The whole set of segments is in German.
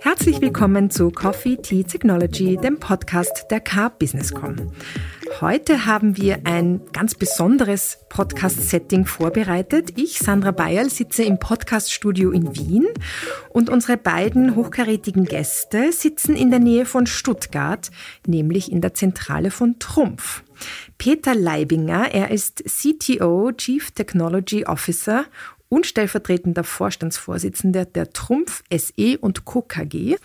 Herzlich willkommen zu Coffee Tea Technology, dem Podcast der K-Businesscom. Heute haben wir ein ganz besonderes Podcast-Setting vorbereitet. Ich, Sandra Bayerl, sitze im Podcast-Studio in Wien und unsere beiden hochkarätigen Gäste sitzen in der Nähe von Stuttgart, nämlich in der Zentrale von Trumpf. Peter Leibinger, er ist CTO, Chief Technology Officer und stellvertretender Vorstandsvorsitzender der Trumpf SE und Co. KG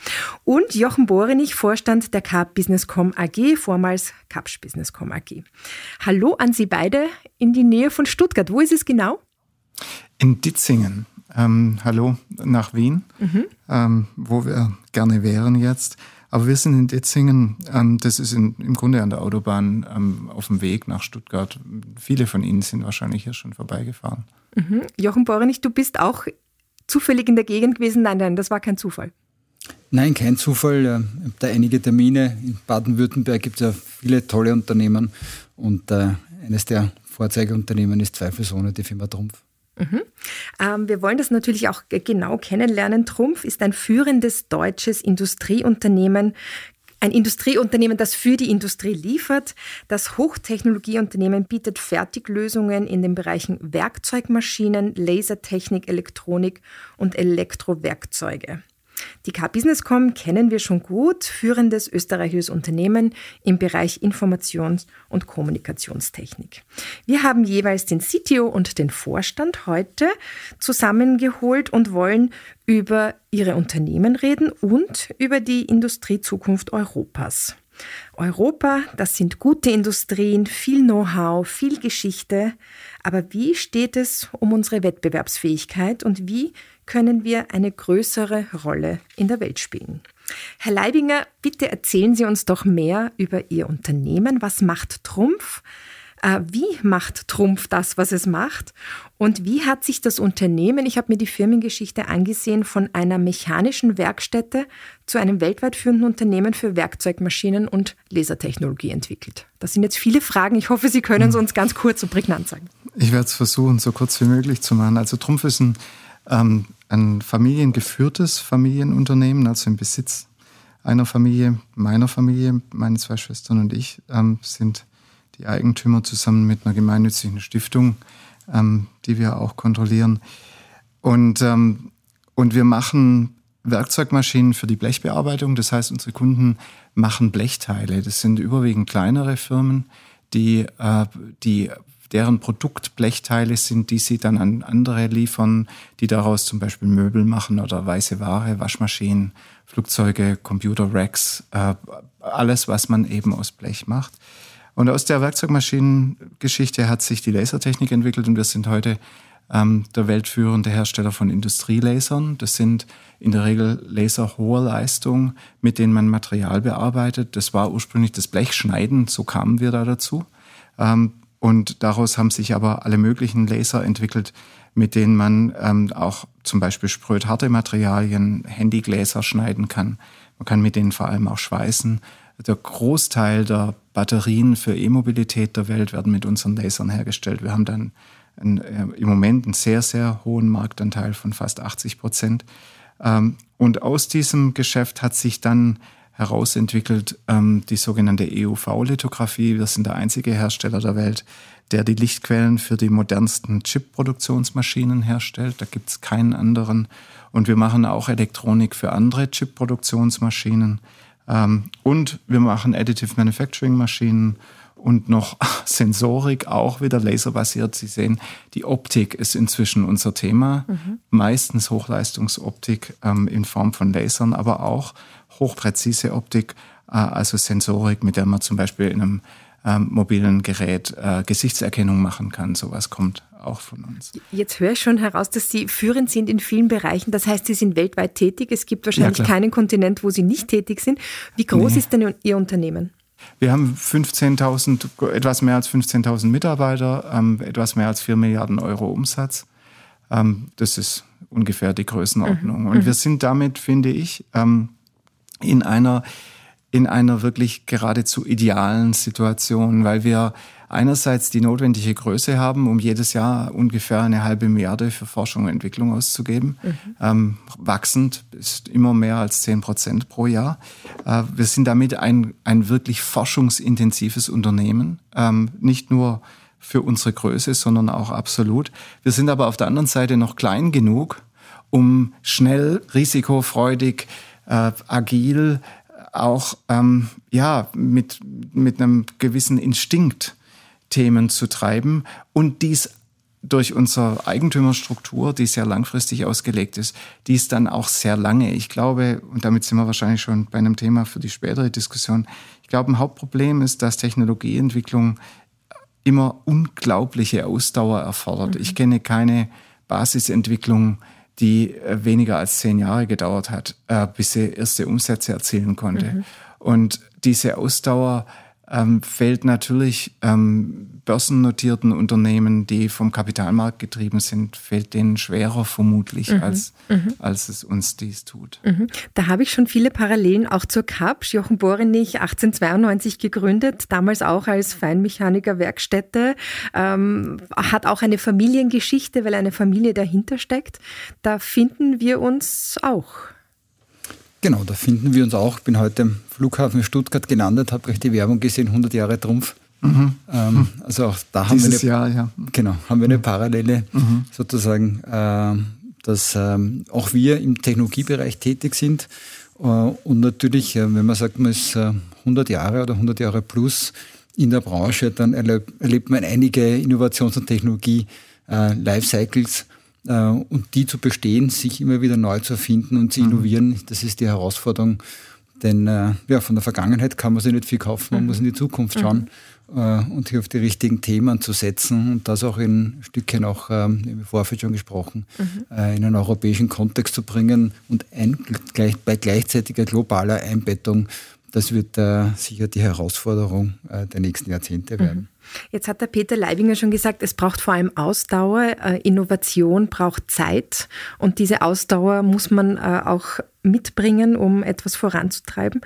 und Jochen Borenich, Vorstand der Cap Businesscom AG, vormals Capsch Businesscom AG. Hallo an Sie beide in die Nähe von Stuttgart. Wo ist es genau? In Ditzingen. Ähm, hallo nach Wien, mhm. ähm, wo wir gerne wären jetzt. Aber wir sind in Ditzingen, ähm, das ist in, im Grunde an der Autobahn ähm, auf dem Weg nach Stuttgart. Viele von Ihnen sind wahrscheinlich hier schon vorbeigefahren. Mhm. Jochen Borenich, du bist auch zufällig in der Gegend gewesen? Nein, nein, das war kein Zufall. Nein, kein Zufall. Ich habe da einige Termine. In Baden-Württemberg gibt es ja viele tolle Unternehmen und äh, eines der Vorzeigeunternehmen ist zweifelsohne die Firma Trumpf. Mhm. Ähm, wir wollen das natürlich auch genau kennenlernen. Trumpf ist ein führendes deutsches Industrieunternehmen, ein Industrieunternehmen, das für die Industrie liefert. Das Hochtechnologieunternehmen bietet Fertiglösungen in den Bereichen Werkzeugmaschinen, Lasertechnik, Elektronik und Elektrowerkzeuge. Die K-Businesscom kennen wir schon gut, führendes österreichisches Unternehmen im Bereich Informations- und Kommunikationstechnik. Wir haben jeweils den CTO und den Vorstand heute zusammengeholt und wollen über ihre Unternehmen reden und über die Industriezukunft Europas. Europa, das sind gute Industrien, viel Know-how, viel Geschichte. Aber wie steht es um unsere Wettbewerbsfähigkeit und wie können wir eine größere Rolle in der Welt spielen. Herr Leibinger, bitte erzählen Sie uns doch mehr über Ihr Unternehmen. Was macht Trumpf? Äh, wie macht Trumpf das, was es macht? Und wie hat sich das Unternehmen, ich habe mir die Firmengeschichte angesehen, von einer mechanischen Werkstätte zu einem weltweit führenden Unternehmen für Werkzeugmaschinen und Lasertechnologie entwickelt? Das sind jetzt viele Fragen. Ich hoffe, Sie können es uns ganz kurz und prägnant sagen. Ich werde es versuchen, so kurz wie möglich zu machen. Also Trumpf ist ein ähm, ein familiengeführtes Familienunternehmen, also im Besitz einer Familie, meiner Familie, meine zwei Schwestern und ich ähm, sind die Eigentümer zusammen mit einer gemeinnützigen Stiftung, ähm, die wir auch kontrollieren. Und, ähm, und wir machen Werkzeugmaschinen für die Blechbearbeitung. Das heißt, unsere Kunden machen Blechteile. Das sind überwiegend kleinere Firmen, die, äh, die deren Produktblechteile sind, die sie dann an andere liefern, die daraus zum Beispiel Möbel machen oder weiße Ware, Waschmaschinen, Flugzeuge, Computer-Racks, äh, alles, was man eben aus Blech macht. Und aus der Werkzeugmaschinengeschichte hat sich die Lasertechnik entwickelt und wir sind heute ähm, der weltführende Hersteller von Industrielasern. Das sind in der Regel Laser hoher Leistung, mit denen man Material bearbeitet. Das war ursprünglich das Blechschneiden, so kamen wir da dazu. Ähm, und daraus haben sich aber alle möglichen Laser entwickelt, mit denen man ähm, auch zum Beispiel sprödharte Materialien, Handygläser schneiden kann. Man kann mit denen vor allem auch schweißen. Der Großteil der Batterien für E-Mobilität der Welt werden mit unseren Lasern hergestellt. Wir haben dann einen, äh, im Moment einen sehr, sehr hohen Marktanteil von fast 80 Prozent. Ähm, und aus diesem Geschäft hat sich dann herausentwickelt, ähm, die sogenannte EUV-Lithografie. Wir sind der einzige Hersteller der Welt, der die Lichtquellen für die modernsten Chip-Produktionsmaschinen herstellt. Da gibt es keinen anderen. Und wir machen auch Elektronik für andere Chip-Produktionsmaschinen. Ähm, und wir machen Additive Manufacturing-Maschinen und noch Sensorik, auch wieder laserbasiert. Sie sehen, die Optik ist inzwischen unser Thema. Mhm. Meistens Hochleistungsoptik ähm, in Form von Lasern, aber auch hochpräzise Optik, äh, also Sensorik, mit der man zum Beispiel in einem ähm, mobilen Gerät äh, Gesichtserkennung machen kann. Sowas kommt auch von uns. Jetzt höre ich schon heraus, dass Sie führend sind in vielen Bereichen. Das heißt, Sie sind weltweit tätig. Es gibt wahrscheinlich ja, keinen Kontinent, wo Sie nicht tätig sind. Wie groß nee. ist denn Ihr Unternehmen? Wir haben 15.000, etwas mehr als 15.000 Mitarbeiter, ähm, etwas mehr als 4 Milliarden Euro Umsatz. Ähm, das ist ungefähr die Größenordnung. Mhm. Und mhm. wir sind damit, finde ich, ähm, in einer, in einer wirklich geradezu idealen Situation, weil wir einerseits die notwendige Größe haben, um jedes Jahr ungefähr eine halbe Milliarde für Forschung und Entwicklung auszugeben. Mhm. Ähm, wachsend ist immer mehr als zehn Prozent pro Jahr. Äh, wir sind damit ein, ein wirklich forschungsintensives Unternehmen. Ähm, nicht nur für unsere Größe, sondern auch absolut. Wir sind aber auf der anderen Seite noch klein genug, um schnell, risikofreudig, äh, agil, auch ähm, ja, mit, mit einem gewissen Instinkt Themen zu treiben und dies durch unsere Eigentümerstruktur, die sehr langfristig ausgelegt ist, dies dann auch sehr lange. Ich glaube, und damit sind wir wahrscheinlich schon bei einem Thema für die spätere Diskussion, ich glaube, ein Hauptproblem ist, dass Technologieentwicklung immer unglaubliche Ausdauer erfordert. Mhm. Ich kenne keine Basisentwicklung, die äh, weniger als zehn Jahre gedauert hat, äh, bis sie erste Umsätze erzielen konnte. Mhm. Und diese Ausdauer ähm, fällt natürlich ähm, börsennotierten Unternehmen, die vom Kapitalmarkt getrieben sind, fällt denen schwerer vermutlich, mhm. Als, mhm. als es uns dies tut. Mhm. Da habe ich schon viele Parallelen auch zur KAPsch. Jochen Borenich, 1892 gegründet, damals auch als Feinmechaniker Werkstätte, ähm, hat auch eine Familiengeschichte, weil eine Familie dahinter steckt. Da finden wir uns auch. Genau, da finden wir uns auch. Ich bin heute am Flughafen Stuttgart gelandet, habe gleich die Werbung gesehen, 100 Jahre Trumpf. Mhm. Ähm, also auch da haben wir, eine, Jahr, ja. genau, haben wir eine Parallele mhm. sozusagen, äh, dass ähm, auch wir im Technologiebereich tätig sind. Äh, und natürlich, äh, wenn man sagt, man ist 100 Jahre oder 100 Jahre plus in der Branche, dann erlebt, erlebt man einige Innovations- und Technologie-Lifecycles äh, und die zu bestehen, sich immer wieder neu zu erfinden und zu mhm. innovieren, das ist die Herausforderung. Denn äh, ja, von der Vergangenheit kann man sich nicht viel kaufen, man mhm. muss in die Zukunft schauen mhm. und hier auf die richtigen Themen zu setzen und das auch in Stückchen auch, ähm, wie Vorfeld schon gesprochen, mhm. äh, in einen europäischen Kontext zu bringen und ein, gleich, bei gleichzeitiger globaler Einbettung das wird äh, sicher die Herausforderung äh, der nächsten Jahrzehnte mhm. Jetzt hat der Peter Leibinger schon gesagt, es braucht vor allem Ausdauer, äh, Innovation braucht Zeit und diese Ausdauer muss man äh, auch mitbringen, um etwas voranzutreiben.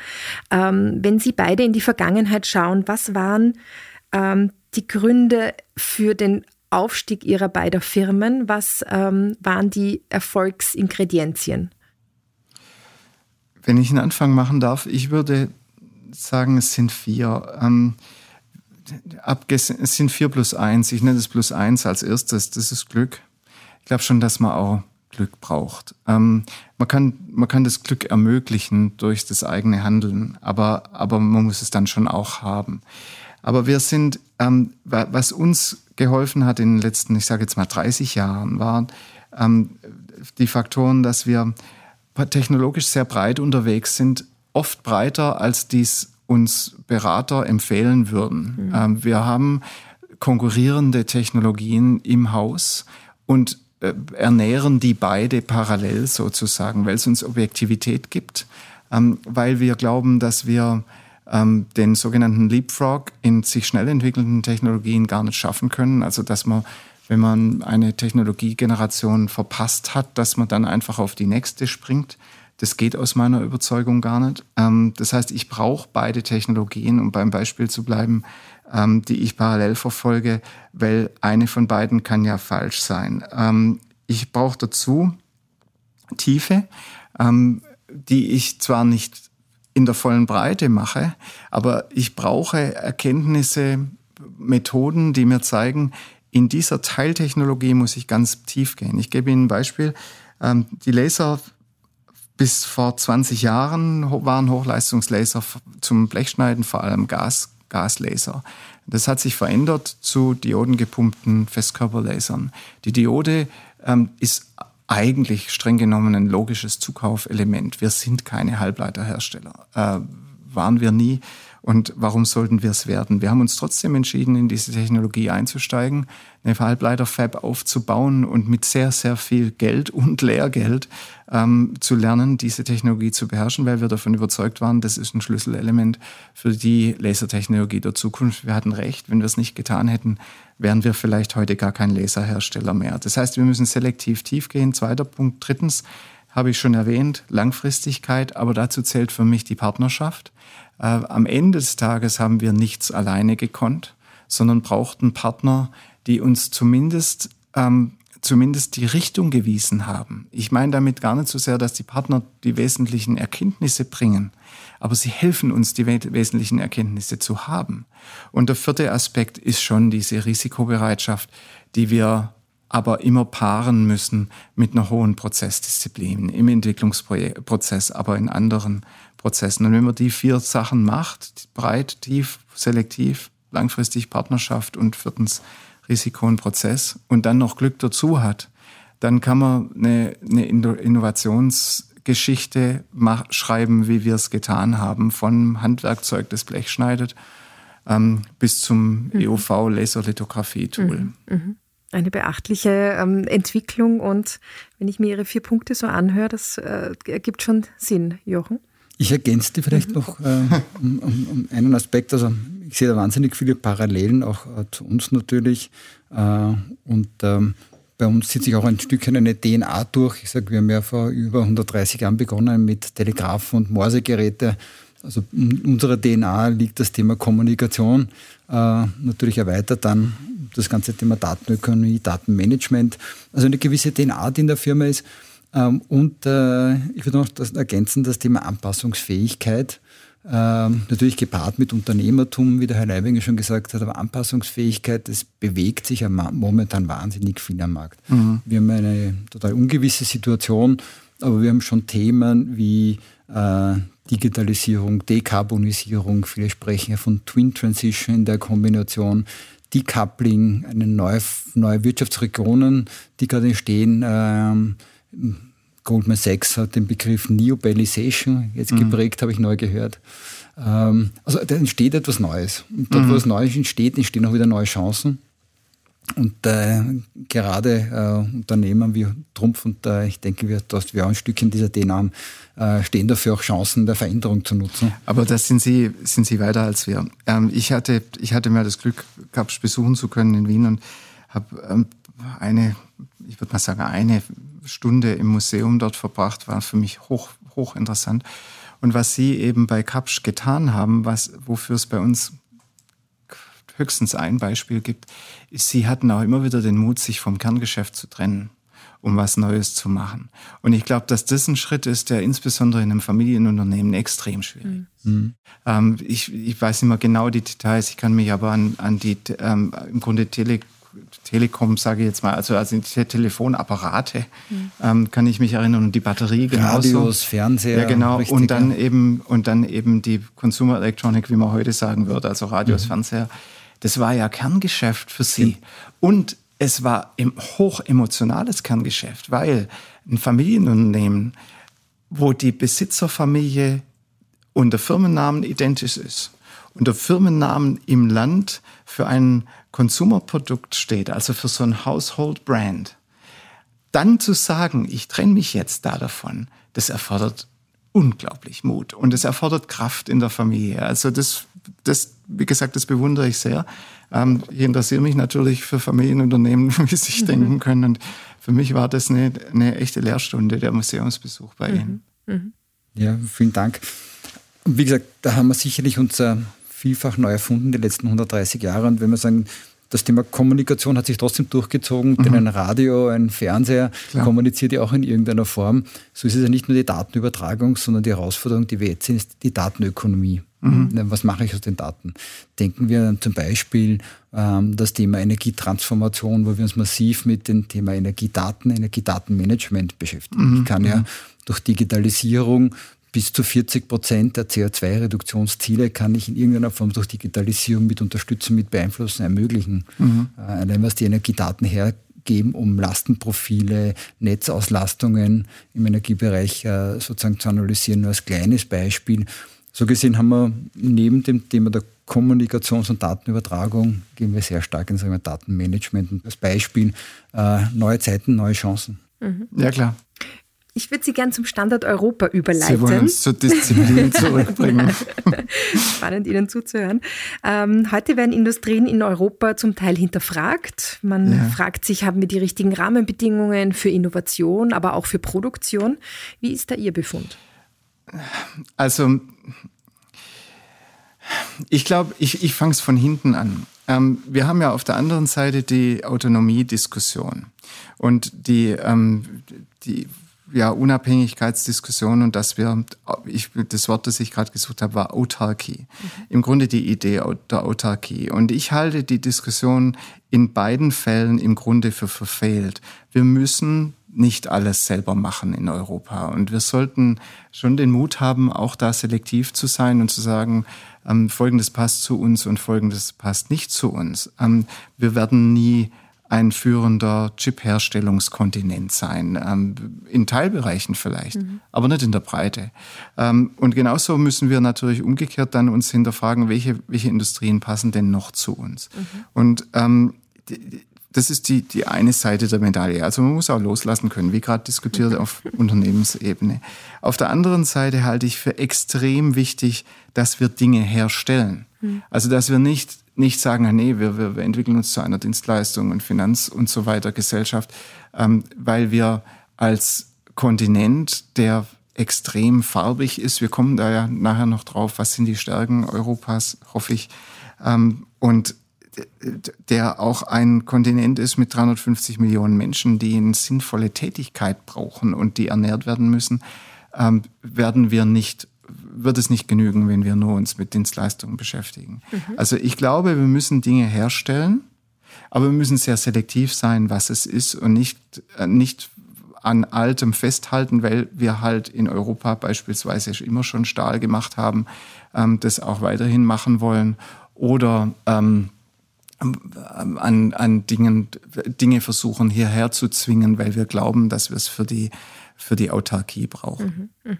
Ähm, wenn Sie beide in die Vergangenheit schauen, was waren ähm, die Gründe für den Aufstieg Ihrer beiden Firmen? Was ähm, waren die Erfolgsingredienzien? Wenn ich einen Anfang machen darf, ich würde sagen, es sind vier. Ähm, es sind vier plus eins. Ich nenne es plus eins als erstes. Das ist Glück. Ich glaube schon, dass man auch Glück braucht. Ähm, man, kann, man kann das Glück ermöglichen durch das eigene Handeln, aber, aber man muss es dann schon auch haben. Aber wir sind, ähm, was uns geholfen hat in den letzten, ich sage jetzt mal 30 Jahren, waren ähm, die Faktoren, dass wir technologisch sehr breit unterwegs sind, oft breiter, als dies uns Berater empfehlen würden. Mhm. Ähm, wir haben konkurrierende Technologien im Haus und äh, ernähren die beide parallel sozusagen, weil es uns Objektivität gibt, ähm, weil wir glauben, dass wir ähm, den sogenannten Leapfrog in sich schnell entwickelnden Technologien gar nicht schaffen können. Also dass man wenn man eine Technologiegeneration verpasst hat, dass man dann einfach auf die nächste springt. Das geht aus meiner Überzeugung gar nicht. Ähm, das heißt, ich brauche beide Technologien, um beim Beispiel zu bleiben, ähm, die ich parallel verfolge, weil eine von beiden kann ja falsch sein. Ähm, ich brauche dazu Tiefe, die ich zwar nicht in der vollen Breite mache, aber ich brauche Erkenntnisse, Methoden, die mir zeigen, in dieser Teiltechnologie muss ich ganz tief gehen. Ich gebe Ihnen ein Beispiel. Die Laser bis vor 20 Jahren waren Hochleistungslaser zum Blechschneiden, vor allem Gas, Gaslaser. Das hat sich verändert zu diodengepumpten Festkörperlasern. Die Diode ähm, ist eigentlich streng genommen ein logisches Zukaufelement. Wir sind keine Halbleiterhersteller. Äh, waren wir nie. Und warum sollten wir es werden? Wir haben uns trotzdem entschieden, in diese Technologie einzusteigen, eine Halbleiter-Fab aufzubauen und mit sehr, sehr viel Geld und Lehrgeld ähm, zu lernen, diese Technologie zu beherrschen, weil wir davon überzeugt waren, das ist ein Schlüsselelement für die Lasertechnologie der Zukunft. Wir hatten recht, wenn wir es nicht getan hätten, wären wir vielleicht heute gar kein Laserhersteller mehr. Das heißt, wir müssen selektiv tief gehen. Zweiter Punkt. Drittens, habe ich schon erwähnt, Langfristigkeit, aber dazu zählt für mich die Partnerschaft. Äh, am Ende des Tages haben wir nichts alleine gekonnt, sondern brauchten Partner, die uns zumindest ähm, zumindest die Richtung gewiesen haben. Ich meine damit gar nicht so sehr, dass die Partner die wesentlichen Erkenntnisse bringen, aber sie helfen uns, die wesentlichen Erkenntnisse zu haben. Und der vierte Aspekt ist schon diese Risikobereitschaft, die wir aber immer paaren müssen mit einer hohen Prozessdisziplin im Entwicklungsprozess, aber in anderen Prozessen. Und wenn man die vier Sachen macht, breit, tief, selektiv, langfristig Partnerschaft und viertens Risiko und Prozess und dann noch Glück dazu hat, dann kann man eine, eine Innovationsgeschichte schreiben, wie wir es getan haben, von Handwerkzeug, das Blech schneidet, ähm, bis zum mhm. EUV-Laserlithografie-Tool. Mhm. Mhm. Eine beachtliche ähm, Entwicklung und wenn ich mir Ihre vier Punkte so anhöre, das äh, ergibt schon Sinn, Jochen. Ich ergänze vielleicht mhm. noch äh, um, um, um, einen Aspekt. Also ich sehe da wahnsinnig viele Parallelen auch äh, zu uns natürlich. Äh, und ähm, bei uns zieht sich auch ein Stückchen eine DNA durch. Ich sage, wir haben ja vor über 130 Jahren begonnen mit Telegraphen und Morsegeräte. Also in unserer DNA liegt das Thema Kommunikation äh, natürlich erweitert dann das ganze Thema Datenökonomie, Datenmanagement. Also eine gewisse DNA, die in der Firma ist. Ähm, und äh, ich würde noch das ergänzen, das Thema Anpassungsfähigkeit. Ähm, natürlich gepaart mit Unternehmertum, wie der Herr Leibinger schon gesagt hat, aber Anpassungsfähigkeit, das bewegt sich momentan wahnsinnig viel am Markt. Mhm. Wir haben eine total ungewisse Situation, aber wir haben schon Themen wie äh, Digitalisierung, Dekarbonisierung, viele sprechen ja von Twin Transition in der Kombination, Decoupling, eine neue, neue Wirtschaftsregionen, die gerade entstehen. Ähm, Goldman Sachs hat den Begriff Neobalization jetzt mhm. geprägt, habe ich neu gehört. Ähm, also da entsteht etwas Neues. Und dort, mhm. wo es Neues entsteht, entstehen auch wieder neue Chancen. Und äh, gerade äh, Unternehmen wie Trumpf und äh, ich denke, wir, dass wir auch ein Stückchen dieser DNA haben, äh, stehen dafür auch Chancen der Veränderung zu nutzen. Aber das sind Sie, sind Sie weiter als wir. Ähm, ich, hatte, ich hatte mir das Glück, Kapsch besuchen zu können in Wien und habe ähm, eine, ich würde mal sagen, eine Stunde im Museum dort verbracht, war für mich hoch, hoch interessant. Und was Sie eben bei Kapsch getan haben, was, wofür es bei uns höchstens ein Beispiel gibt, Sie hatten auch immer wieder den Mut, sich vom Kerngeschäft zu trennen, um was Neues zu machen. Und ich glaube, dass das ein Schritt ist, der insbesondere in einem Familienunternehmen extrem schwierig ist. Mhm. Ähm, ich, ich weiß nicht mehr genau die Details, ich kann mich aber an, an die ähm, im Grunde Tele Telekom, sage ich jetzt mal, also, also die Telefonapparate, mhm. ähm, kann ich mich erinnern, und die Batterie genauso. Radios, Fernseher. Ja, genau. Richtig, und dann ja. eben, und dann eben die Consumer Electronic, wie man heute sagen würde, also Radios, mhm. Fernseher. Das war ja Kerngeschäft für sie. Und es war ein hochemotionales Kerngeschäft, weil ein Familienunternehmen, wo die Besitzerfamilie und der Firmennamen identisch ist und der Firmennamen im Land für ein Konsumerprodukt steht, also für so ein Household Brand, dann zu sagen, ich trenne mich jetzt da davon, das erfordert unglaublich Mut und es erfordert Kraft in der Familie. Also das, das, wie gesagt, das bewundere ich sehr. Ähm, ich interessiere mich natürlich für Familienunternehmen, wie Sie sich mhm. denken können. Und für mich war das eine, eine echte Lehrstunde, der Museumsbesuch bei mhm. Ihnen. Mhm. Ja, vielen Dank. Wie gesagt, da haben wir sicherlich unser vielfach neu erfunden die letzten 130 Jahre. Und wenn wir sagen, das Thema Kommunikation hat sich trotzdem durchgezogen, mhm. denn ein Radio, ein Fernseher Klar. kommuniziert ja auch in irgendeiner Form. So ist es ja nicht nur die Datenübertragung, sondern die Herausforderung, die wir jetzt sehen, ist die Datenökonomie. Mhm. Was mache ich aus den Daten? Denken wir zum Beispiel ähm, das Thema Energietransformation, wo wir uns massiv mit dem Thema Energiedaten, Energiedatenmanagement beschäftigen. Mhm. Ich kann ja mhm. durch Digitalisierung bis zu 40 Prozent der CO2-Reduktionsziele kann ich in irgendeiner Form durch Digitalisierung mit unterstützen, mit beeinflussen, ermöglichen. Mhm. Äh, allein was die Energiedaten hergeben, um Lastenprofile, Netzauslastungen im Energiebereich äh, sozusagen zu analysieren, nur als kleines Beispiel. So gesehen haben wir neben dem Thema der Kommunikations- und Datenübertragung gehen wir sehr stark in sagen wir, Datenmanagement und als Beispiel äh, neue Zeiten, neue Chancen. Mhm. Ja, klar. Ich würde Sie gern zum Standort Europa überleiten. Sie wollen uns zur Disziplin zurückbringen. Spannend, Ihnen zuzuhören. Ähm, heute werden Industrien in Europa zum Teil hinterfragt. Man ja. fragt sich, haben wir die richtigen Rahmenbedingungen für Innovation, aber auch für Produktion? Wie ist da Ihr Befund? Also, ich glaube, ich, ich fange es von hinten an. ähm, wir haben ja auf der anderen Seite die Autonomiediskussion und die, ähm, die ja, Unabhängigkeitsdiskussion und dass wir, ich, das Wort, das ich gerade gesucht habe, war Autarkie. Mhm. Im Grunde die Idee der Autarkie. Und ich halte die Diskussion in beiden Fällen im Grunde für verfehlt. Wir müssen nicht alles selber machen in Europa. Und wir sollten schon den Mut haben, auch da selektiv zu sein und zu sagen, ähm, Folgendes passt zu uns und Folgendes passt nicht zu uns. Ähm, wir werden nie ein führender Chip-Herstellungskontinent sein. Ähm, in Teilbereichen vielleicht, mhm. aber nicht in der Breite. Ähm, und genauso müssen wir natürlich umgekehrt dann uns hinterfragen, welche, welche Industrien passen denn noch zu uns. Mhm. Und ähm, das ist die, die eine Seite der Medaille. Also man muss auch loslassen können, wie gerade diskutiert auf Unternehmensebene. Auf der anderen Seite halte ich für extrem wichtig, dass wir Dinge herstellen. Mhm. Also dass wir nicht nicht sagen, nee, wir, wir, wir entwickeln uns zu einer Dienstleistung und Finanz und so weiter Gesellschaft, ähm, weil wir als Kontinent, der extrem farbig ist, wir kommen da ja nachher noch drauf, was sind die Stärken Europas, hoffe ich, ähm, und der auch ein Kontinent ist mit 350 Millionen Menschen, die eine sinnvolle Tätigkeit brauchen und die ernährt werden müssen, ähm, werden wir nicht wird es nicht genügen, wenn wir nur uns mit Dienstleistungen beschäftigen. Mhm. Also ich glaube, wir müssen Dinge herstellen, aber wir müssen sehr selektiv sein, was es ist und nicht, äh, nicht an Altem festhalten, weil wir halt in Europa beispielsweise immer schon Stahl gemacht haben, ähm, das auch weiterhin machen wollen oder ähm, an, an Dingen, Dinge versuchen hierher zu zwingen, weil wir glauben, dass wir es für die, für die Autarkie brauchen. Mhm.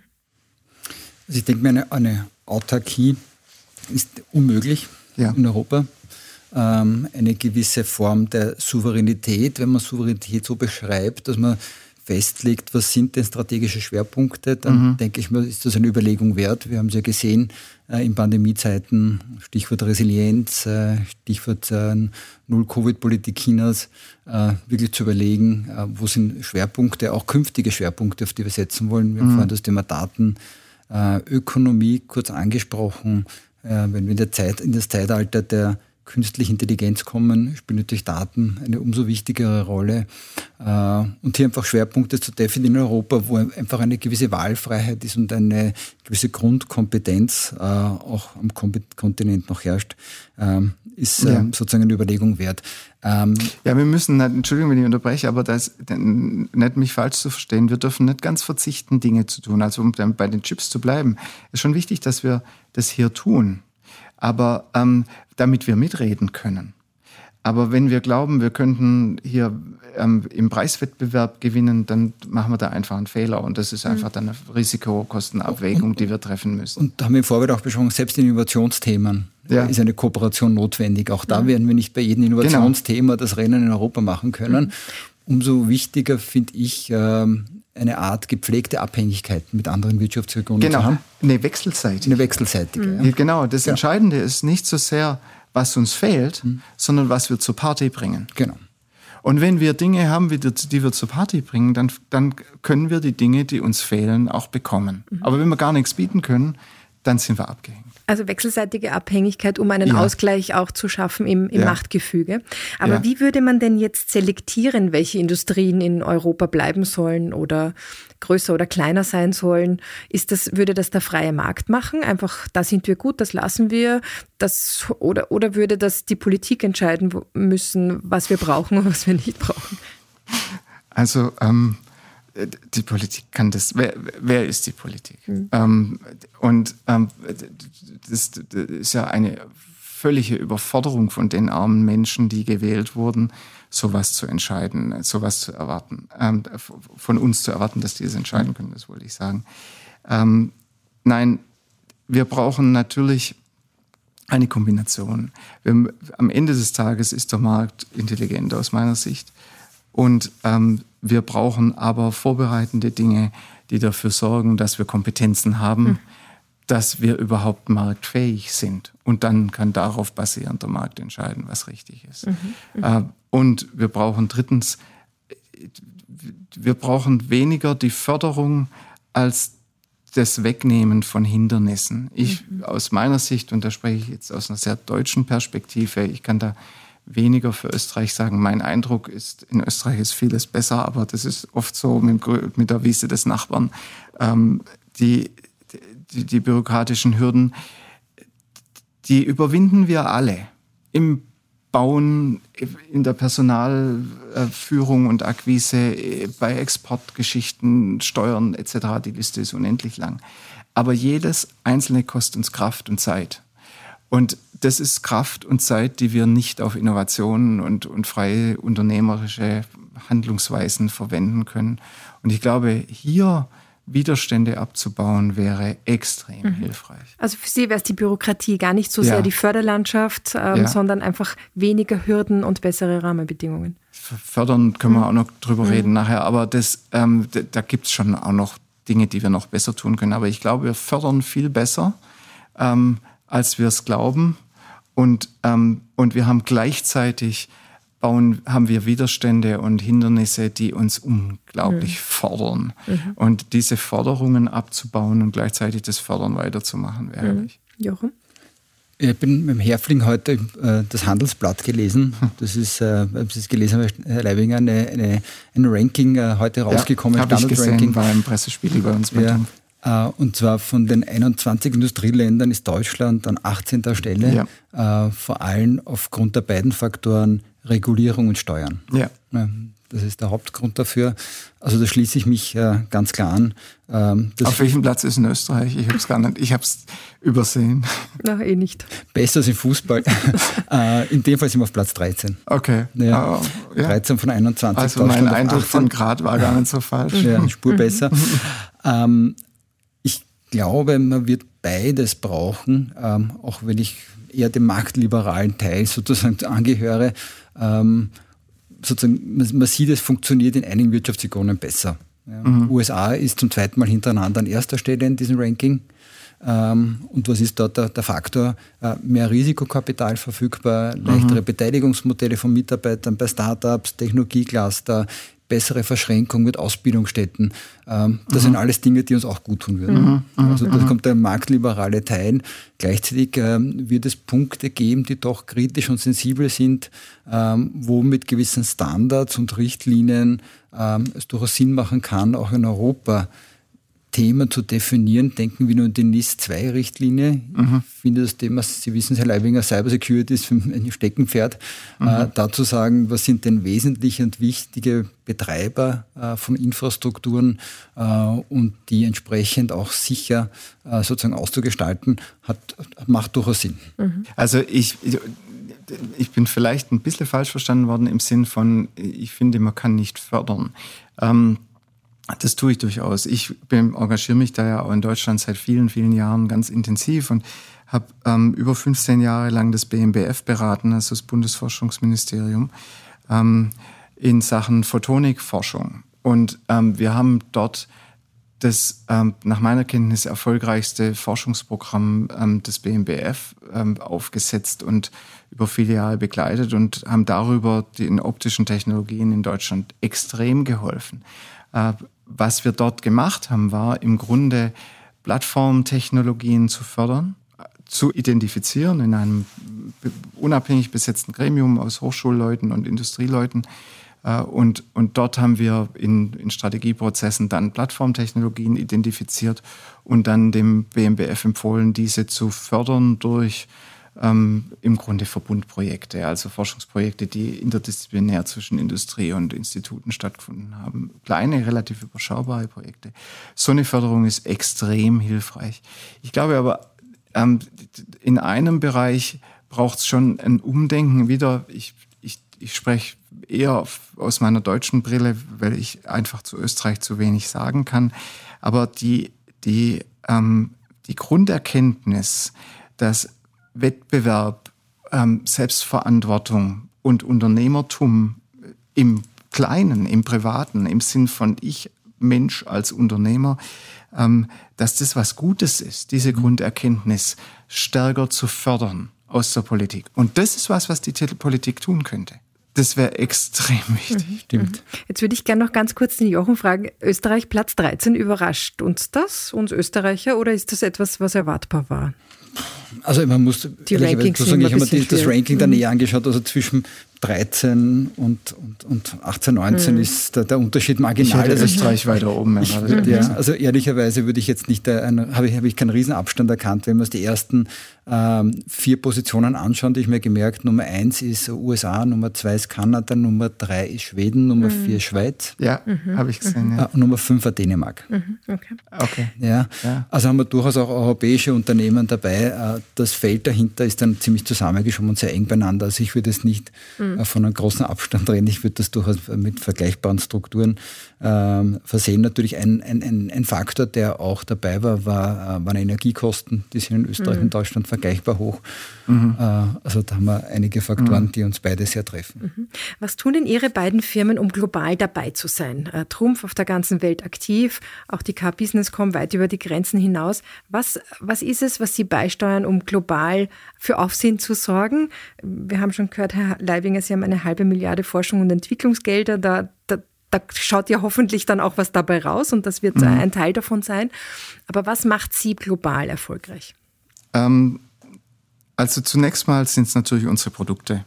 Also ich denke mir, eine, eine Autarkie ist unmöglich ja. in Europa. Ähm, eine gewisse Form der Souveränität, wenn man Souveränität so beschreibt, dass man festlegt, was sind denn strategische Schwerpunkte, dann mhm. denke ich mir, ist das eine Überlegung wert. Wir haben es ja gesehen äh, in Pandemiezeiten, Stichwort Resilienz, äh, Stichwort äh, Null-Covid-Politik Chinas, äh, wirklich zu überlegen, äh, wo sind Schwerpunkte, auch künftige Schwerpunkte, auf die wir setzen wollen. Wir haben mhm. vorhin das Thema Daten Ökonomie kurz angesprochen. Äh, wenn wir in, Zeit, in das Zeitalter der künstliche Intelligenz kommen, spielen natürlich Daten eine umso wichtigere Rolle. Äh, und hier einfach Schwerpunkte zu definieren in Europa, wo einfach eine gewisse Wahlfreiheit ist und eine gewisse Grundkompetenz äh, auch am Kontinent noch herrscht, ähm, ist ja. Ähm, sozusagen eine Überlegung wert. Ähm, ja, wir müssen, Entschuldigung, wenn ich unterbreche, aber das nicht mich falsch zu verstehen, wir dürfen nicht ganz verzichten, Dinge zu tun. Also um bei den Chips zu bleiben, ist schon wichtig, dass wir das hier tun aber ähm, damit wir mitreden können. Aber wenn wir glauben, wir könnten hier ähm, im Preiswettbewerb gewinnen, dann machen wir da einfach einen Fehler. Und das ist einfach dann eine Risikokostenabwägung, die wir treffen müssen. Und da haben wir im Vorfeld auch besprochen, selbst in Innovationsthemen ja. ist eine Kooperation notwendig. Auch da ja. werden wir nicht bei jedem genau. Innovationsthema genau. das Rennen in Europa machen können. Mhm. Umso wichtiger finde ich, ähm, eine Art gepflegte Abhängigkeit mit anderen Wirtschaftsregionen genau. zu haben. Eine wechselseitige. Eine wechselseitige. Mhm. Ja. Genau, das ja. Entscheidende ist nicht so sehr, was uns fehlt, mhm. sondern was wir zur Party bringen. Genau. Und wenn wir Dinge haben, die wir zur Party bringen, dann, dann können wir die Dinge, die uns fehlen, auch bekommen. Mhm. Aber wenn wir gar nichts bieten können, dann sind wir abgehängt. Also wechselseitige Abhängigkeit, um einen ja. Ausgleich auch zu schaffen im, im ja. Machtgefüge. Aber ja. wie würde man denn jetzt selektieren, welche Industrien in Europa bleiben sollen oder größer oder kleiner sein sollen? Ist das, würde das der freie Markt machen? Einfach, da sind wir gut, das lassen wir. Das, oder, oder würde das die Politik entscheiden müssen, was wir brauchen und was wir nicht brauchen? Also ähm, die Politik kann das. Wer, wer ist die Politik? Mhm. Ähm, und ähm, das, das, ist ja eine völlige Überforderung von den armen Menschen, die gewählt wurden, sowas zu entscheiden, sowas zu erwarten, ähm, von uns zu erwarten, dass die es entscheiden mhm. können, das wollte ich sagen. Ähm, nein, wir brauchen natürlich eine Kombination. Wir, am Ende des Tages ist der Markt intelligent aus meiner Sicht. Und ähm, wir brauchen aber vorbereitende Dinge, die dafür sorgen, dass wir Kompetenzen haben, mhm. dass wir überhaupt marktfähig sind. Und dann kann darauf basierend der Markt entscheiden, was richtig ist. Mhm. Mhm. Äh, und wir brauchen drittens, wir brauchen weniger die Förderung als das Wegnehmen von Hindernissen. Ich mhm. aus meiner Sicht, und da spreche ich jetzt aus einer sehr deutschen Perspektive, ich kann da weniger für Österreich sagen. Mein Eindruck ist, in Österreich ist vieles besser, aber das ist oft so mit, der Wiese des Nachbarn. Ähm, die, die, die bürokratischen Hürden, die überwinden wir alle. Im Bauen, in der Personalführung und Akquise, bei Exportgeschichten, Steuern etc. Die Liste ist unendlich lang. Aber jedes einzelne kostet uns Kraft und Zeit. Und das ist Kraft und Zeit, die wir nicht auf Innovationen und, und freie unternehmerische Handlungsweisen verwenden können. Und ich glaube, hier Widerstände abzubauen, wäre extrem mhm. hilfreich. Also für Sie wäre es die Bürokratie, gar nicht so ja. sehr die Förderlandschaft, ähm, ja. sondern einfach weniger Hürden und bessere Rahmenbedingungen. Fördern können mhm. wir auch noch drüber mhm. reden nachher, aber das, ähm, da gibt es schon auch noch Dinge, die wir noch besser tun können. Aber ich glaube, wir fördern viel besser, ähm, als wir es glauben. Und, ähm, und wir haben gleichzeitig bauen, haben wir Widerstände und Hindernisse, die uns unglaublich mhm. fordern. Mhm. Und diese Forderungen abzubauen und gleichzeitig das Fördern weiterzumachen, wäre mhm. Jochen? Ich bin mit dem Herfling heute äh, das Handelsblatt gelesen. Das ist, äh, Sie es gelesen haben, Herr Leibinger, eine, eine, ein Ranking äh, heute rausgekommen. Ja, habe ich gesehen, war im Pressespiegel bei uns. Ja, und zwar von den 21 Industrieländern ist Deutschland an 18. Stelle, ja. Äh, vor allem aufgrund der beiden Faktoren Regulierung und Steuern. Ja. Das ist der Hauptgrund dafür. Also da schließe ich mich äh, ganz klar an. Ähm, Auf welchem Platz ist in Österreich? Ich habe es gar nicht, ich habe es übersehen. Na, eh nicht. Besser als im Fußball. äh, in dem Fall sind wir auf Platz 13. Okay. Ja, oh, ja. 13 von 21. Also mein Eindruck von Grad war gar nicht so falsch. Ja, Spur besser. ähm, glaube, man wird beides brauchen, ähm, auch wenn ich eher dem marktliberalen Teil sozusagen angehöre ähm, sozusagen, man, man, sieht, es funktioniert in einigen Wirtschaftsregionen besser. Ja. Mhm. USA ist zum zweiten Mal hintereinander an erster Stelle in diesem Ranking. Ähm, und was ist dort der, der Faktor? Äh, mehr Risikokapital verfügbar, leichtere mhm. Beteiligungsmodelle von Mitarbeitern bei Startups, Technologiecluster, bessere Verschränkung mit Ausbildungsstätten. Ähm, das mhm. sind alles Dinge, die uns auch gut tun würden. Mhm. mhm. Also da mhm. kommt der marktliberale Teil. Gleichzeitig ähm, wird es Punkte geben, die doch kritisch und sensibel sind, ähm, wo mit gewissen Standards und Richtlinien es durchaus Sinn machen kann, auch in Europa Thema zu definieren, denken wir nur an die NIS-2-Richtlinie. Mhm. Ich finde das Thema, Sie wissen, Herr Leibinger, Cybersecurity ist ein Steckenpferd. Mhm. Äh, dazu sagen, was sind denn wesentliche und wichtige Betreiber äh, von Infrastrukturen äh, und die entsprechend auch sicher äh, sozusagen auszugestalten, hat, macht durchaus Sinn. Mhm. Also ich, ich bin vielleicht ein bisschen falsch verstanden worden im Sinn von, ich finde, man kann nicht fördern. Ähm, das tue ich durchaus. Ich bin, engagiere mich da ja auch in Deutschland seit vielen, vielen Jahren ganz intensiv und habe ähm, über 15 Jahre lang das BMBF beraten, also das Bundesforschungsministerium, ähm, in Sachen Photonikforschung. Und ähm, wir haben dort das ähm, nach meiner Kenntnis erfolgreichste Forschungsprogramm ähm, des BMBF ähm, aufgesetzt und über viele Jahre begleitet und haben darüber den optischen Technologien in Deutschland extrem geholfen. Was wir dort gemacht haben, war im Grunde Plattformtechnologien zu fördern, zu identifizieren in einem unabhängig besetzten Gremium aus Hochschulleuten und Industrieleuten. Äh, und, und dort haben wir in, in Strategieprozessen dann Plattformtechnologien identifiziert und dann dem BMBF empfohlen, diese zu fördern durch ähm, im Grunde Verbundprojekte, also Forschungsprojekte, die interdisziplinär zwischen Industrie und Instituten stattgefunden haben. Kleine, relativ überschaubare Projekte. So eine Förderung ist extrem hilfreich. Ich glaube aber, ähm, in einem Bereich braucht es schon ein Umdenken wieder. Ich, ich, ich spreche eher aus meiner deutschen Brille, weil ich einfach zu Österreich zu wenig sagen kann. Aber die, die, ähm, die Grunderkenntnis, dass Wettbewerb, ähm, Selbstverantwortung und Unternehmertum im Kleinen, im Privaten, im Sinn von ich Mensch als Unternehmer, ähm, dass das was Gutes ist, diese mhm. Grunderkenntnis stärker zu fördern aus der Politik. Und das ist was, was die Politik tun könnte. Das wäre extrem wichtig. Mhm. Stimmt. Jetzt würde ich gerne noch ganz kurz den Jochen fragen. Österreich Platz 13, überrascht uns das, uns Österreicher, oder ist das etwas, was erwartbar war? Also man muss die Rankings sagen, ich habe mir das Ranking dann mhm. näher angeschaut, also zwischen 13 und, und, und 18, 19 mhm. ist der, der, Unterschied marginal. Ich also Österreich weiter oben. Ja, also ehrlicherweise würde ich jetzt nicht, äh, habe ich, hab ich keinen Riesenabstand erkannt, wenn man die ersten ähm, vier Positionen anschauen, die ich mir gemerkt, Nummer 1 ist USA, Nummer 2 ist Kanada, Nummer 3 ist Schweden, Nummer 4 mhm. ist Schweiz. Ja, mhm. habe ich gesehen. Ja. Äh, Nummer 5 war Dänemark. Mhm. Okay. okay. Ja. ja. Also haben wir durchaus auch europäische Unternehmen dabei. Äh, das Feld dahinter ist dann ziemlich zusammengeschoben und sehr eng beieinander. Also ich würde es nicht mhm von einem großen Abstand reden. Ich würde das durchaus mit vergleichbaren Strukturen ähm, versehen. Natürlich ein, ein, ein, Faktor, der auch dabei war, war äh, waren Energiekosten. Die sind in Österreich mhm. und Deutschland vergleichbar hoch. Mhm. Äh, also da haben wir einige Faktoren, mhm. die uns beide sehr treffen. Mhm. Was tun denn Ihre beiden Firmen, um global dabei zu sein? Äh, Trumpf auf der ganzen Welt aktiv, auch die Car-Business kommen weit über die Grenzen hinaus. Was, was ist es, was Sie beisteuern, um global für Aufsehen zu sorgen? Wir haben schon gehört, Herr Leibinger, Sie haben eine halbe Milliarde Forschung und Entwicklungsgelder. Da, da, da schaut ja hoffentlich dann auch was dabei raus und das wird mhm. ein Teil davon sein. Aber was macht Sie global erfolgreich? Ähm, also zunächst mal sind es natürlich unsere Produkte.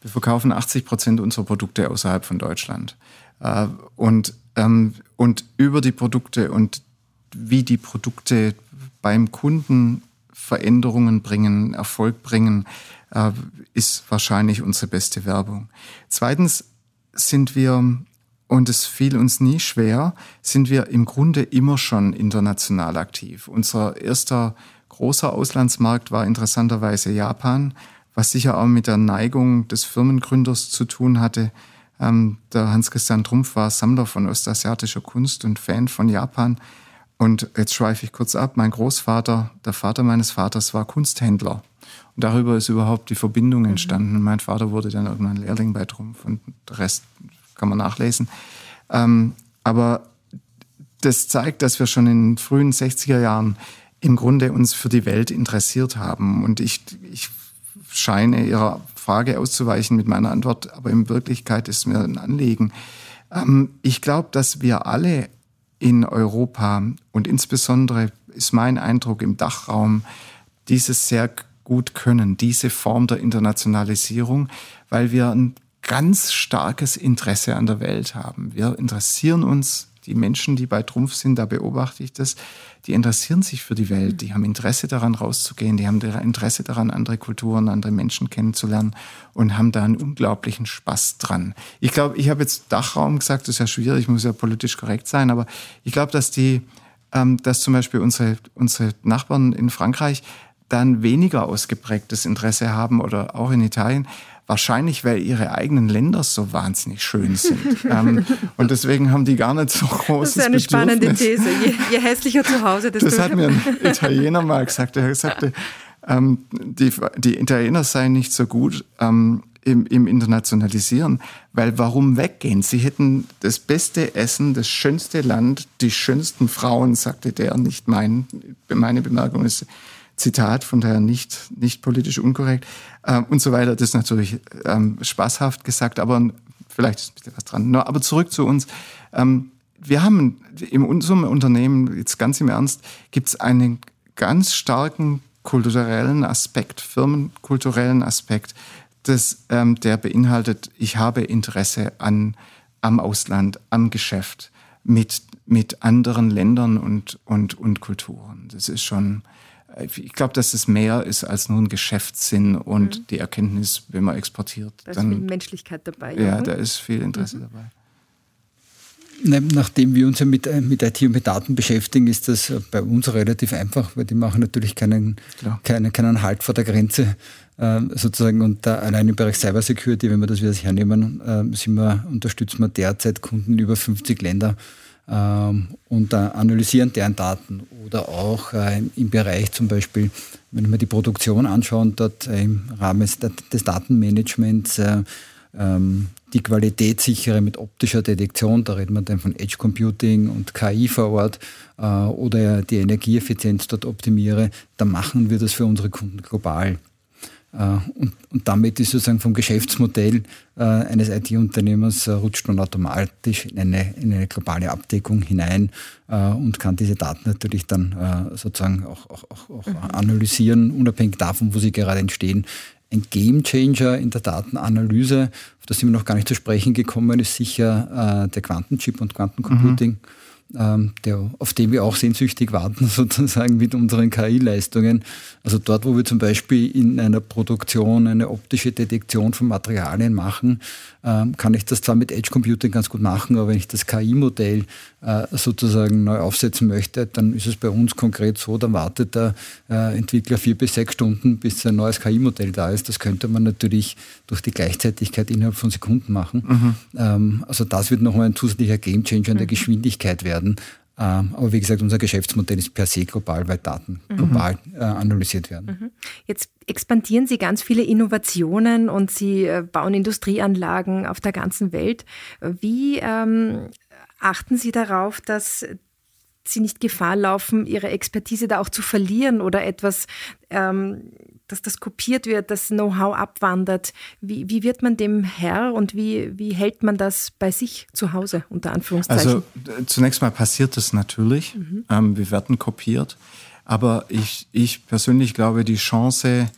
Wir verkaufen 80 Prozent unserer Produkte außerhalb von Deutschland. Äh, und, ähm, und über die Produkte und wie die Produkte beim Kunden Veränderungen bringen, Erfolg bringen, äh, ist wahrscheinlich unsere beste Werbung. Zweitens sind wir, und es fiel uns nie schwer, sind wir im Grunde immer schon international aktiv. Unser erster großer Auslandsmarkt war interessanterweise Japan, was sicher auch mit der Neigung des Firmengründers zu tun hatte. Ähm, der Hans-Christian Trumpf war Sammler von ostasiatischer Kunst und Fan von Japan. Und jetzt schweife ich kurz ab. Mein Großvater, der Vater meines Vaters, war Kunsthändler. Und darüber ist überhaupt die Verbindung mhm. entstanden. Und mein Vater wurde dann irgendwann Lehrling bei Trumpf und der Rest kann man nachlesen. Ähm, aber das zeigt, dass wir schon in den frühen 60er Jahren im Grunde uns für die Welt interessiert haben. Und ich, ich scheine Ihrer Frage auszuweichen mit meiner Antwort, aber in Wirklichkeit ist mir ein Anliegen. Ähm, ich glaube, dass wir alle in Europa und insbesondere ist mein Eindruck im Dachraum dieses sehr gut können, diese Form der Internationalisierung, weil wir ein ganz starkes Interesse an der Welt haben. Wir interessieren uns, die Menschen, die bei Trumpf sind, da beobachte ich das, die interessieren sich für die Welt, die haben Interesse daran rauszugehen, die haben Interesse daran, andere Kulturen, andere Menschen kennenzulernen und haben da einen unglaublichen Spaß dran. Ich glaube, ich habe jetzt Dachraum gesagt, das ist ja schwierig, muss ja politisch korrekt sein, aber ich glaube, dass die, ähm, dass zum Beispiel unsere, unsere Nachbarn in Frankreich dann weniger ausgeprägtes Interesse haben oder auch in Italien, Wahrscheinlich, weil ihre eigenen Länder so wahnsinnig schön sind. ähm, und deswegen haben die gar nicht so großes Das ist eine Bedürfnis. spannende These. Je, je hässlicher zu Hause, desto... Das hat mir ein Italiener mal gesagt. Er sagte, ähm, die, die Italiener seien nicht so gut ähm, im, im Internationalisieren, weil warum weggehen? Sie hätten das beste Essen, das schönste Land, die schönsten Frauen, sagte der, nicht mein, meine Bemerkung ist Zitat, von daher nicht, nicht politisch unkorrekt ähm, und so weiter. Das ist natürlich ähm, spaßhaft gesagt, aber vielleicht ist ein bisschen was dran. No, aber zurück zu uns. Ähm, wir haben in unserem Unternehmen, jetzt ganz im Ernst, gibt es einen ganz starken kulturellen Aspekt, firmenkulturellen Aspekt, das, ähm, der beinhaltet, ich habe Interesse an, am Ausland, am Geschäft mit, mit anderen Ländern und, und, und Kulturen. Das ist schon, ich glaube, dass es mehr ist als nur ein Geschäftssinn und mhm. die Erkenntnis, wenn man exportiert. Da ist viel Menschlichkeit dabei. Ja, ja, da ist viel Interesse mhm. dabei. Ne, nachdem wir uns ja mit, äh, mit IT und mit Daten beschäftigen, ist das äh, bei uns relativ einfach, weil die machen natürlich keinen, keinen, keinen Halt vor der Grenze äh, sozusagen. Und da, allein im Bereich Cybersecurity, wenn wir das wieder hernehmen, sind wir, unterstützen wir derzeit Kunden in über 50 Länder ähm, und analysieren deren Daten oder auch äh, im Bereich zum Beispiel, wenn wir die Produktion anschauen, dort äh, im Rahmen des Datenmanagements äh, ähm, die Qualität sichere mit optischer Detektion, da reden wir dann von Edge Computing und KI vor Ort oder die Energieeffizienz dort optimiere, dann machen wir das für unsere Kunden global. Und, und damit ist sozusagen vom Geschäftsmodell eines IT-Unternehmers rutscht man automatisch in eine, in eine globale Abdeckung hinein und kann diese Daten natürlich dann sozusagen auch, auch, auch, auch mhm. analysieren, unabhängig davon, wo sie gerade entstehen. Ein Gamechanger in der Datenanalyse, auf das sind wir noch gar nicht zu sprechen gekommen, ist sicher der Quantenchip und Quantencomputing. Mhm der, auf den wir auch sehnsüchtig warten, sozusagen mit unseren KI-Leistungen. Also dort, wo wir zum Beispiel in einer Produktion eine optische Detektion von Materialien machen, ähm, kann ich das zwar mit Edge Computing ganz gut machen, aber wenn ich das KI-Modell sozusagen neu aufsetzen möchte, dann ist es bei uns konkret so, dann wartet der äh, Entwickler vier bis sechs Stunden, bis ein neues KI-Modell da ist. Das könnte man natürlich durch die Gleichzeitigkeit innerhalb von Sekunden machen. Mhm. Ähm, also das wird nochmal ein zusätzlicher Gamechanger in der mhm. Geschwindigkeit werden. Ähm, aber wie gesagt, unser Geschäftsmodell ist per se global, weil Daten mhm. global äh, analysiert werden. Mhm. Jetzt expandieren Sie ganz viele Innovationen und Sie äh, bauen Industrieanlagen auf der ganzen Welt. Wie ähm, achten Sie darauf, dass Sie nicht Gefahr laufen, Ihre Expertise da auch zu verlieren oder etwas, ähm, dass das kopiert wird, das Know-how abwandert? Wie, wie wird man dem Herr und wie, wie hält man das bei sich zu Hause, unter Anführungszeichen? Also zunächst mal passiert das natürlich. Mhm. Ähm, wir werden kopiert. Aber ich, ich persönlich glaube, die Chance,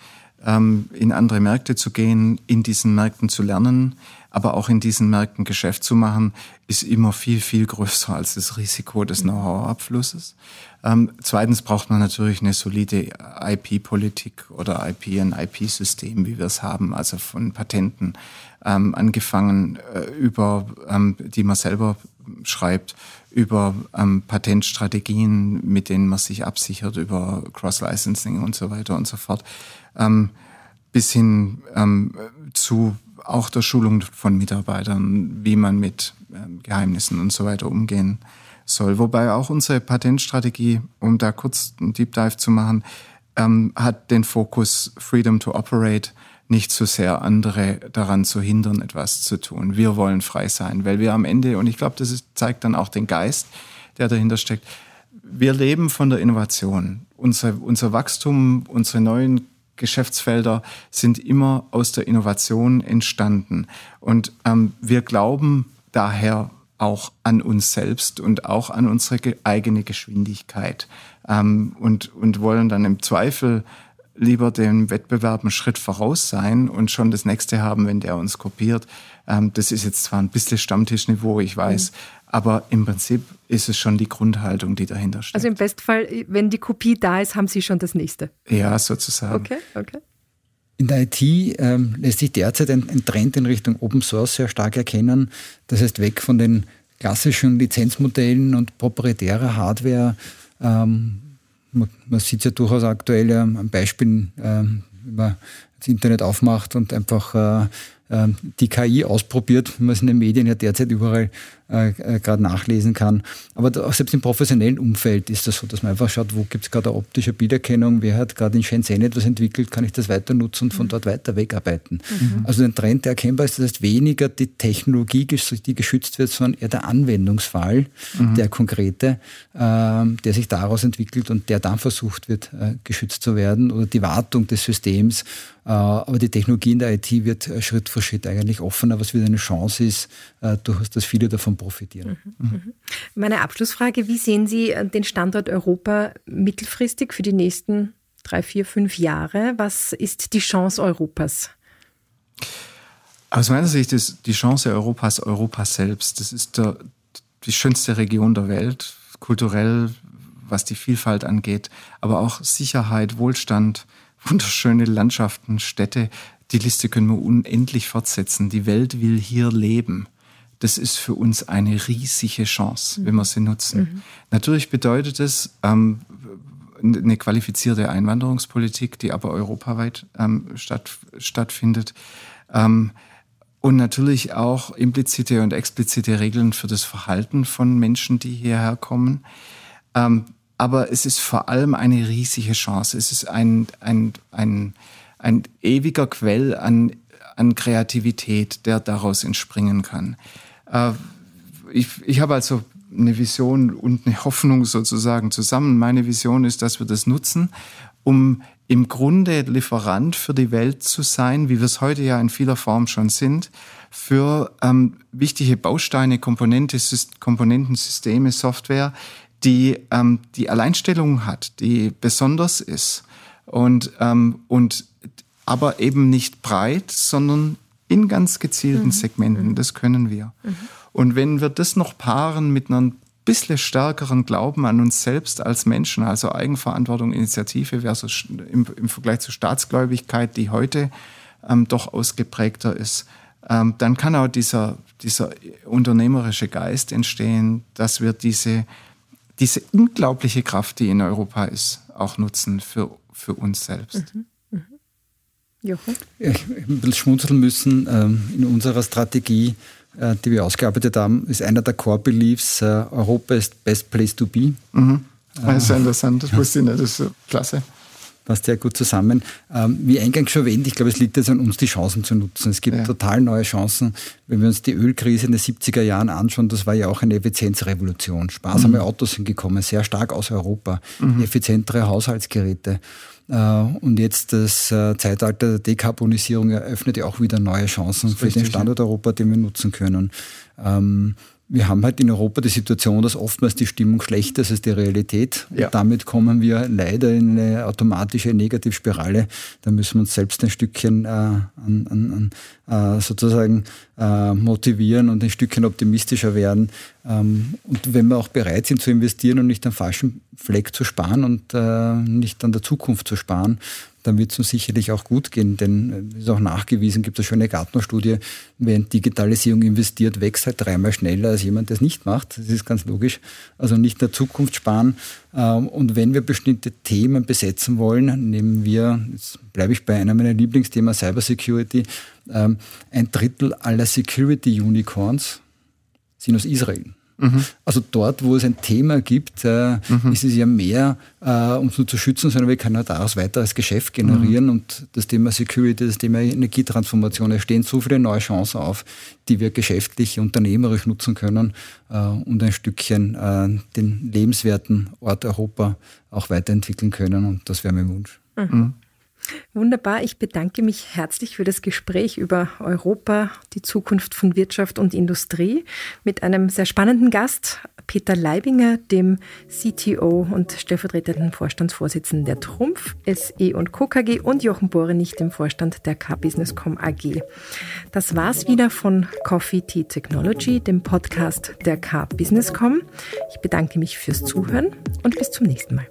ähm, in andere Märkte zu gehen, in diesen Märkten zu lernen, aber auch in diesen Märkten Geschäft zu machen, ist immer viel, viel größer als das Risiko des Know-how-Abflusses. Ähm, zweitens braucht man natürlich eine solide IP-Politik oder IP- ein IP-System, wie wir es haben, also von Patenten ähm, angefangen äh, über, ähm, die man selber schreibt, über ähm, Patentstrategien, mit denen man sich absichert, über Cross-Licensing und so weiter und so fort, ähm, bis hin ähm, zu auch der Schulung von Mitarbeitern, wie man mit ähm, Geheimnissen und so weiter umgehen soll. Wobei auch unsere Patentstrategie, um da kurz einen Deep Dive zu machen, ähm, hat den Fokus Freedom to Operate, nicht so sehr andere daran zu hindern, etwas zu tun. Wir wollen frei sein, weil wir am Ende, und ich glaube, das ist, zeigt dann auch den Geist, der dahinter steckt, wir leben von der Innovation. Unser, unser Wachstum, unsere neuen Geschäftsfelder sind immer aus der Innovation entstanden. Und ähm, wir glauben daher auch an uns selbst und auch an unsere eigene Geschwindigkeit ähm, und, und wollen dann im Zweifel lieber dem Wettbewerb einen Schritt voraus sein und schon das nächste haben, wenn der uns kopiert. Ähm, das ist jetzt zwar ein bisschen Stammtischniveau, ich weiß, mhm. Aber im Prinzip ist es schon die Grundhaltung, die dahinter steht. Also im Bestfall, wenn die Kopie da ist, haben Sie schon das nächste. Ja, sozusagen. Okay, okay. In der IT ähm, lässt sich derzeit ein, ein, Trend in Richtung Open Source sehr stark erkennen. Das heißt, weg von den klassischen Lizenzmodellen und proprietärer Hardware. Ähm, man, man sieht es ja durchaus aktuell ähm, am Beispiel, ähm, wenn man das Internet aufmacht und einfach äh, ähm, die KI ausprobiert, wie man es in den Medien ja derzeit überall äh, äh, gerade nachlesen kann. Aber da, selbst im professionellen Umfeld ist das so, dass man einfach schaut, wo gibt es gerade optische Bilderkennung, wer hat gerade in Shenzhen etwas entwickelt, kann ich das weiter nutzen und von mhm. dort weiter wegarbeiten. Mhm. Also ein Trend, der erkennbar ist, das heißt weniger die Technologie, die geschützt wird, sondern eher der Anwendungsfall, mhm. der konkrete, äh, der sich daraus entwickelt und der dann versucht wird, äh, geschützt zu werden oder die Wartung des Systems. Aber die Technologie in der IT wird Schritt für Schritt eigentlich offener, was wieder eine Chance ist, durchaus, dass viele davon profitieren. Mhm, mhm. Meine Abschlussfrage, wie sehen Sie äh, den Standort Europa mittelfristig für die nächsten drei, vier, fünf Jahre? Was ist die Chance Europas? Aus meiner Sicht ist die Chance Europas Europa selbst. Das ist der, die schönste Region der Welt, kulturell, was die Vielfalt angeht, aber auch Sicherheit, Wohlstand, wunderschöne Landschaften, Städte. Die Liste können wir unendlich fortsetzen. Die Welt will hier leben das ist für uns eine riesige Chance, mhm. wenn wir sie nutzen. Mhm. Natürlich bedeutet es ähm, eine qualifizierte Einwanderungspolitik, die aber europaweit ähm, statt, stattfindet. Ähm, und natürlich auch implizite und explizite Regeln für das Verhalten von Menschen, die hierher kommen. Ähm, aber es ist vor allem eine riesige Chance. Es ist ein, ein, ein, ein ewiger Quell an, an Kreativität, der daraus entspringen kann. Äh, ich, ich habe also eine Vision und eine Hoffnung sozusagen zusammen. Meine Vision ist, dass wir das nutzen, um im Grunde Lieferant für die Welt zu sein, wie wir es heute ja in vieler Form schon sind, für ähm, wichtige Bausteine, Komponente, Komponenten, Systeme, Software, die ähm, die Alleinstellung hat, die besonders ist und, ähm, und aber eben nicht breit, sondern in ganz gezielten mhm. Segmenten. Mhm. Das können wir. Mhm. Und wenn wir das noch paaren mit einem bisschen stärkeren Glauben an uns selbst als Menschen, also Eigenverantwortung, Initiative versus im, im Vergleich zur Staatsgläubigkeit, die heute ähm, doch ausgeprägter ist, ähm, dann kann auch dieser, dieser unternehmerische Geist entstehen, dass wir diese, diese unglaubliche Kraft, die in Europa ist, auch nutzen für, für uns selbst. Mhm. Jochen? Ja, ich ein bisschen schmunzeln müssen ähm, in unserer Strategie äh, die wir ausgearbeitet haben, ist einer der Core Beliefs, äh, Europa ist best place to be. Mhm. Das ist äh, interessant, das wusste ich nicht, das ist klasse. Passt sehr gut zusammen. Ähm, wie eingangs schon erwähnt, ich glaube, es liegt jetzt an uns, die Chancen zu nutzen. Es gibt ja. total neue Chancen. Wenn wir uns die Ölkrise in den 70er Jahren anschauen, das war ja auch eine Effizienzrevolution. Sparsame mhm. Autos sind gekommen, sehr stark aus Europa, mhm. effizientere Haushaltsgeräte. Äh, und jetzt das äh, Zeitalter der Dekarbonisierung eröffnet ja auch wieder neue Chancen für den Standort Europa, den wir nutzen können. Wir haben halt in Europa die Situation, dass oftmals die Stimmung schlechter ist als die Realität. Ja. Und damit kommen wir leider in eine automatische Negativspirale. Da müssen wir uns selbst ein Stückchen äh, an, an, an, äh, sozusagen äh, motivieren und ein Stückchen optimistischer werden. Ähm, und wenn wir auch bereit sind zu investieren und nicht am falschen Fleck zu sparen und äh, nicht an der Zukunft zu sparen, dann wird es uns sicherlich auch gut gehen, denn es äh, ist auch nachgewiesen, gibt es eine Gartner-Studie, wer in Digitalisierung investiert, wächst halt dreimal schneller als jemand, der es nicht macht. Das ist ganz logisch. Also nicht in der Zukunft sparen. Ähm, und wenn wir bestimmte Themen besetzen wollen, nehmen wir, jetzt bleibe ich bei einem meiner Lieblingsthemen, Cybersecurity, ähm, ein Drittel aller Security-Unicorns sind aus Israel. Mhm. Also dort, wo es ein Thema gibt, äh, mhm. ist es ja mehr, äh, um es nur zu schützen, sondern wir können daraus weiteres Geschäft generieren. Mhm. Und das Thema Security, das Thema Energietransformation, es stehen so viele neue Chancen auf, die wir geschäftlich, unternehmerisch nutzen können äh, und ein Stückchen äh, den lebenswerten Ort Europa auch weiterentwickeln können. Und das wäre mein Wunsch. Mhm. Wunderbar. Ich bedanke mich herzlich für das Gespräch über Europa, die Zukunft von Wirtschaft und Industrie mit einem sehr spannenden Gast, Peter Leibinger, dem CTO und stellvertretenden Vorstandsvorsitzenden der Trumpf, SE und Co. KG und Jochen Borenich, dem Vorstand der K-Businesscom AG. Das war's wieder von Coffee Tea Technology, dem Podcast der K-Businesscom. Ich bedanke mich fürs Zuhören und bis zum nächsten Mal.